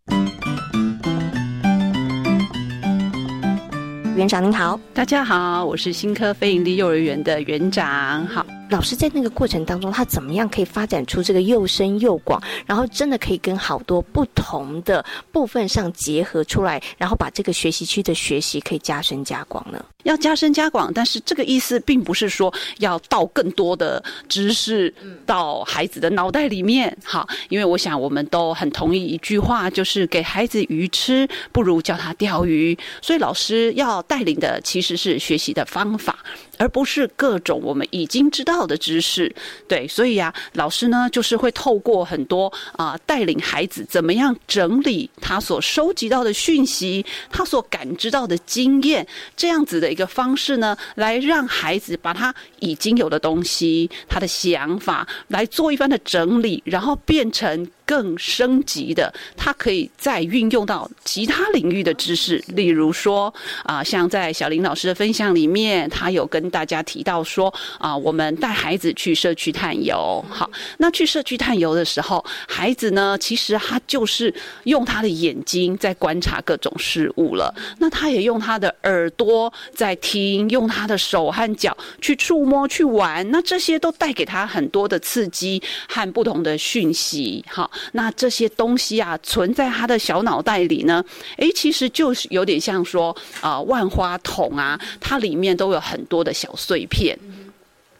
园长您好，大家好，我是新科非营利幼儿园的园长，好。老师在那个过程当中，他怎么样可以发展出这个又深又广，然后真的可以跟好多不同的部分上结合出来，然后把这个学习区的学习可以加深加广呢？要加深加广，但是这个意思并不是说要倒更多的知识到孩子的脑袋里面。好，因为我想我们都很同意一句话，就是给孩子鱼吃，不如教他钓鱼。所以老师要带领的其实是学习的方法。而不是各种我们已经知道的知识，对，所以呀，老师呢就是会透过很多啊，带领孩子怎么样整理他所收集到的讯息，他所感知到的经验，这样子的一个方式呢，来让孩子把他已经有的东西、他的想法来做一番的整理，然后变成。更升级的，它可以再运用到其他领域的知识，例如说啊，像在小林老师的分享里面，他有跟大家提到说啊，我们带孩子去社区探游，好，那去社区探游的时候，孩子呢，其实他就是用他的眼睛在观察各种事物了，那他也用他的耳朵在听，用他的手和脚去触摸、去玩，那这些都带给他很多的刺激和不同的讯息，好。那这些东西啊，存在他的小脑袋里呢，诶，其实就是有点像说啊，万花筒啊，它里面都有很多的小碎片。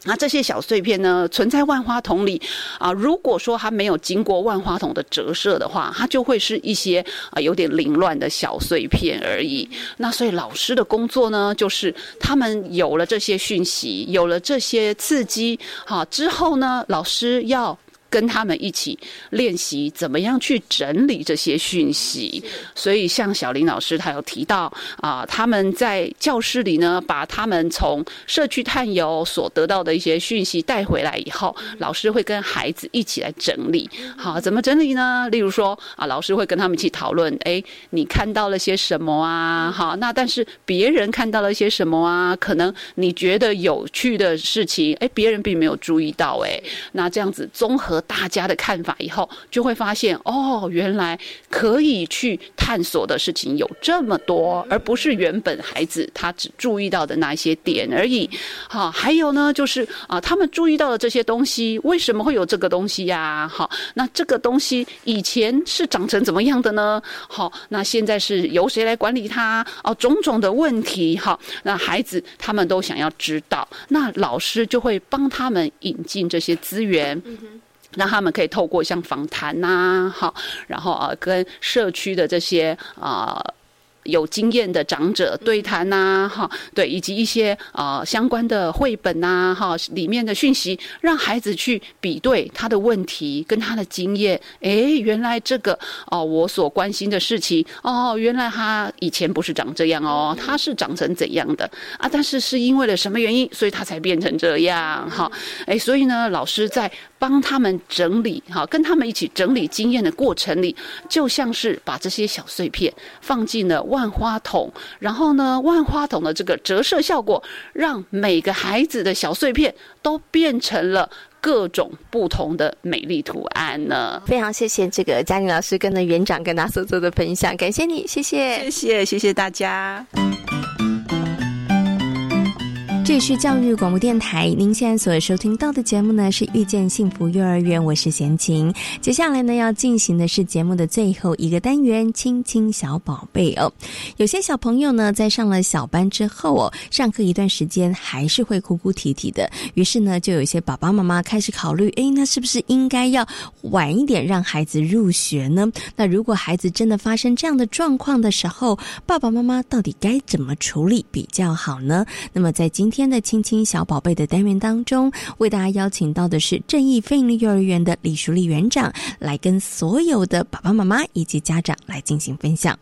那这些小碎片呢，存在万花筒里啊。如果说它没有经过万花筒的折射的话，它就会是一些啊有点凌乱的小碎片而已。那所以老师的工作呢，就是他们有了这些讯息，有了这些刺激，好之后呢，老师要。跟他们一起练习怎么样去整理这些讯息，所以像小林老师他有提到啊，他们在教室里呢，把他们从社区探游所得到的一些讯息带回来以后，老师会跟孩子一起来整理。好，怎么整理呢？例如说啊，老师会跟他们一起讨论，哎，你看到了些什么啊？好，那但是别人看到了些什么啊？可能你觉得有趣的事情，哎，别人并没有注意到，哎，那这样子综合。大家的看法以后，就会发现哦，原来可以去探索的事情有这么多，而不是原本孩子他只注意到的那些点而已。好，还有呢，就是啊，他们注意到的这些东西，为什么会有这个东西呀？好，那这个东西以前是长成怎么样的呢？好，那现在是由谁来管理它？哦，种种的问题，好，那孩子他们都想要知道，那老师就会帮他们引进这些资源。让他们可以透过像访谈呐，好，然后啊，跟社区的这些啊。有经验的长者对谈呐，哈，对，以及一些啊相关的绘本呐，哈，里面的讯息，让孩子去比对他的问题跟他的经验。哎，原来这个哦，我所关心的事情哦，原来他以前不是长这样哦，他是长成怎样的啊？但是是因为了什么原因，所以他才变成这样？哈，哎，所以呢，老师在帮他们整理，哈，跟他们一起整理经验的过程里，就像是把这些小碎片放进了。万花筒，然后呢？万花筒的这个折射效果，让每个孩子的小碎片都变成了各种不同的美丽图案呢。非常谢谢这个嘉玲老师跟的园长跟他所做的分享，感谢你，谢谢，谢谢，谢谢大家。这里是教育广播电台，您现在所收听到的节目呢是遇见幸福幼儿园，我是贤琴。接下来呢要进行的是节目的最后一个单元——亲亲小宝贝哦。有些小朋友呢在上了小班之后哦，上课一段时间还是会哭哭啼啼的，于是呢就有一些爸爸妈妈开始考虑：哎，那是不是应该要晚一点让孩子入学呢？那如果孩子真的发生这样的状况的时候，爸爸妈妈到底该怎么处理比较好呢？那么在今天。天的亲亲小宝贝的单元当中，为大家邀请到的是正义非营利幼儿园的李淑丽园长，来跟所有的爸爸妈妈以及家长来进行分享。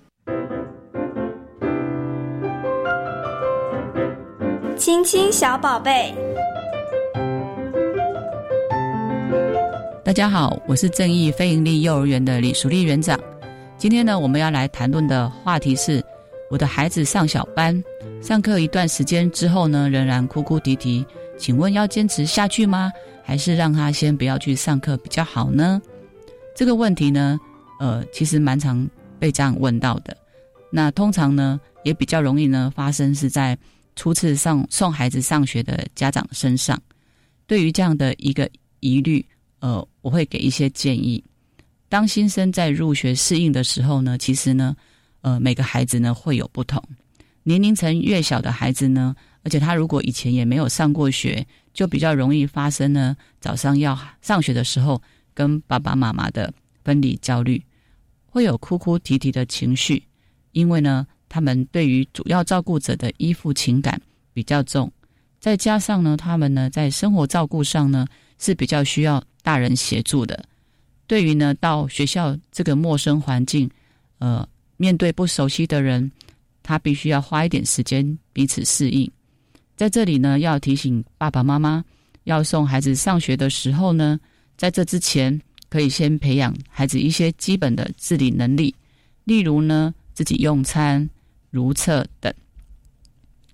亲亲小宝贝，大家好，我是正义非营利幼儿园的李淑丽园长。今天呢，我们要来谈论的话题是。我的孩子上小班，上课一段时间之后呢，仍然哭哭啼啼。请问要坚持下去吗？还是让他先不要去上课比较好呢？这个问题呢，呃，其实蛮常被这样问到的。那通常呢，也比较容易呢发生是在初次上送孩子上学的家长身上，对于这样的一个疑虑，呃，我会给一些建议。当新生在入学适应的时候呢，其实呢，呃，每个孩子呢会有不同。年龄层越小的孩子呢，而且他如果以前也没有上过学，就比较容易发生呢，早上要上学的时候跟爸爸妈妈的分离焦虑，会有哭哭啼啼的情绪，因为呢，他们对于主要照顾者的依附情感比较重，再加上呢，他们呢在生活照顾上呢是比较需要大人协助的。对于呢，到学校这个陌生环境，呃，面对不熟悉的人，他必须要花一点时间彼此适应。在这里呢，要提醒爸爸妈妈，要送孩子上学的时候呢，在这之前可以先培养孩子一些基本的自理能力，例如呢，自己用餐、如厕等。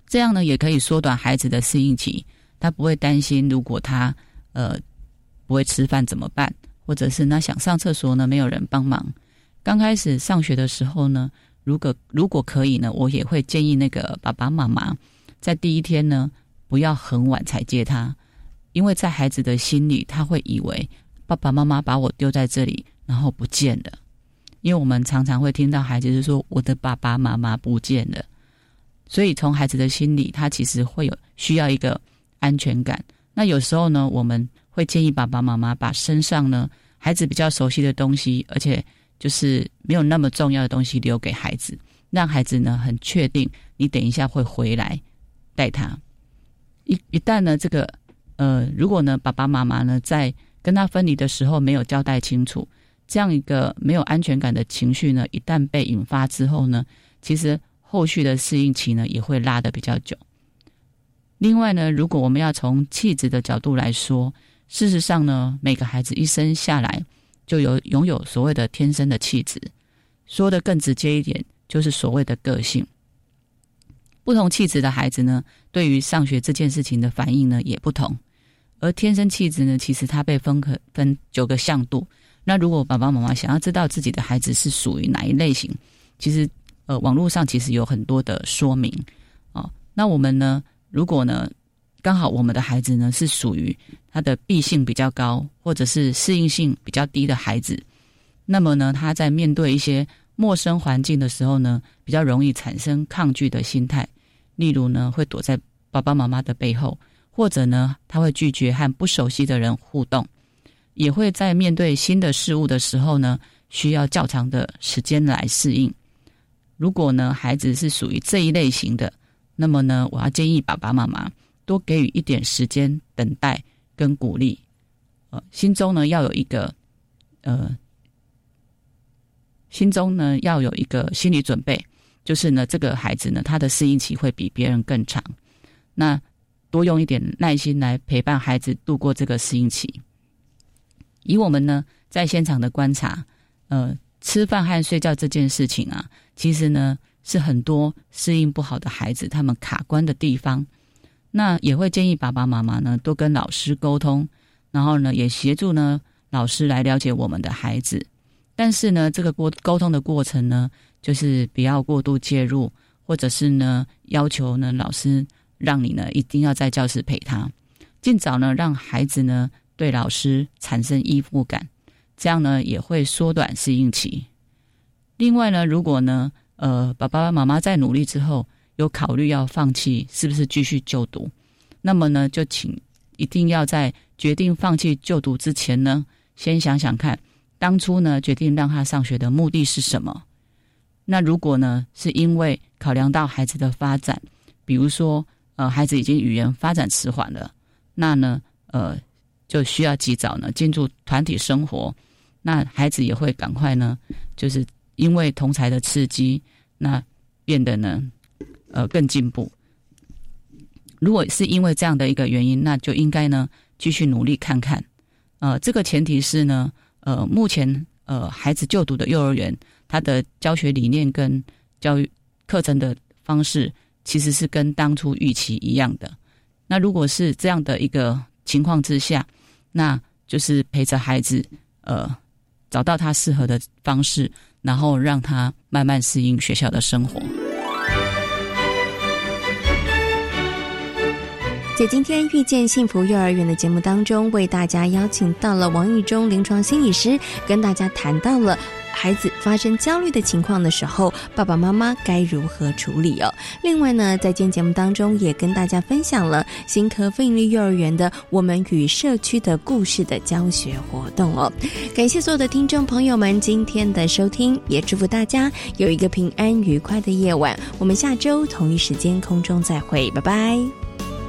这样呢，也可以缩短孩子的适应期，他不会担心如果他呃不会吃饭怎么办。或者是那想上厕所呢，没有人帮忙。刚开始上学的时候呢，如果如果可以呢，我也会建议那个爸爸妈妈在第一天呢，不要很晚才接他，因为在孩子的心里，他会以为爸爸妈妈把我丢在这里，然后不见了。因为我们常常会听到孩子是说我的爸爸妈妈不见了，所以从孩子的心里，他其实会有需要一个安全感。那有时候呢，我们。会建议爸爸妈妈把身上呢孩子比较熟悉的东西，而且就是没有那么重要的东西留给孩子，让孩子呢很确定你等一下会回来带他。一一旦呢这个呃，如果呢爸爸妈妈呢在跟他分离的时候没有交代清楚，这样一个没有安全感的情绪呢，一旦被引发之后呢，其实后续的适应期呢也会拉得比较久。另外呢，如果我们要从气质的角度来说，事实上呢，每个孩子一生下来就有拥有所谓的天生的气质。说的更直接一点，就是所谓的个性。不同气质的孩子呢，对于上学这件事情的反应呢也不同。而天生气质呢，其实它被分可分九个向度。那如果爸爸妈妈想要知道自己的孩子是属于哪一类型，其实呃网络上其实有很多的说明啊。那我们呢，如果呢？刚好我们的孩子呢是属于他的闭性比较高，或者是适应性比较低的孩子，那么呢他在面对一些陌生环境的时候呢，比较容易产生抗拒的心态，例如呢会躲在爸爸妈妈的背后，或者呢他会拒绝和不熟悉的人互动，也会在面对新的事物的时候呢需要较长的时间来适应。如果呢孩子是属于这一类型的，那么呢我要建议爸爸妈妈。多给予一点时间等待跟鼓励，呃，心中呢要有一个，呃，心中呢要有一个心理准备，就是呢这个孩子呢他的适应期会比别人更长，那多用一点耐心来陪伴孩子度过这个适应期。以我们呢在现场的观察，呃，吃饭和睡觉这件事情啊，其实呢是很多适应不好的孩子他们卡关的地方。那也会建议爸爸妈妈呢多跟老师沟通，然后呢也协助呢老师来了解我们的孩子。但是呢，这个过沟通的过程呢，就是不要过度介入，或者是呢要求呢老师让你呢一定要在教室陪他，尽早呢让孩子呢对老师产生依附感，这样呢也会缩短适应期。另外呢，如果呢呃爸爸妈妈在努力之后。有考虑要放弃，是不是继续就读？那么呢，就请一定要在决定放弃就读之前呢，先想想看，当初呢决定让他上学的目的是什么？那如果呢是因为考量到孩子的发展，比如说呃孩子已经语言发展迟缓了，那呢呃就需要及早呢进入团体生活，那孩子也会赶快呢，就是因为同才的刺激，那变得呢。呃，更进步。如果是因为这样的一个原因，那就应该呢继续努力看看。呃，这个前提是呢，呃，目前呃孩子就读的幼儿园，他的教学理念跟教育课程的方式，其实是跟当初预期一样的。那如果是这样的一个情况之下，那就是陪着孩子，呃，找到他适合的方式，然后让他慢慢适应学校的生活。在今天遇见幸福幼儿园的节目当中，为大家邀请到了王玉忠临床心理师，跟大家谈到了。孩子发生焦虑的情况的时候，爸爸妈妈该如何处理哦？另外呢，在今天节目当中也跟大家分享了新科非营利幼儿园的《我们与社区的故事》的教学活动哦。感谢所有的听众朋友们今天的收听，也祝福大家有一个平安愉快的夜晚。我们下周同一时间空中再会，拜拜。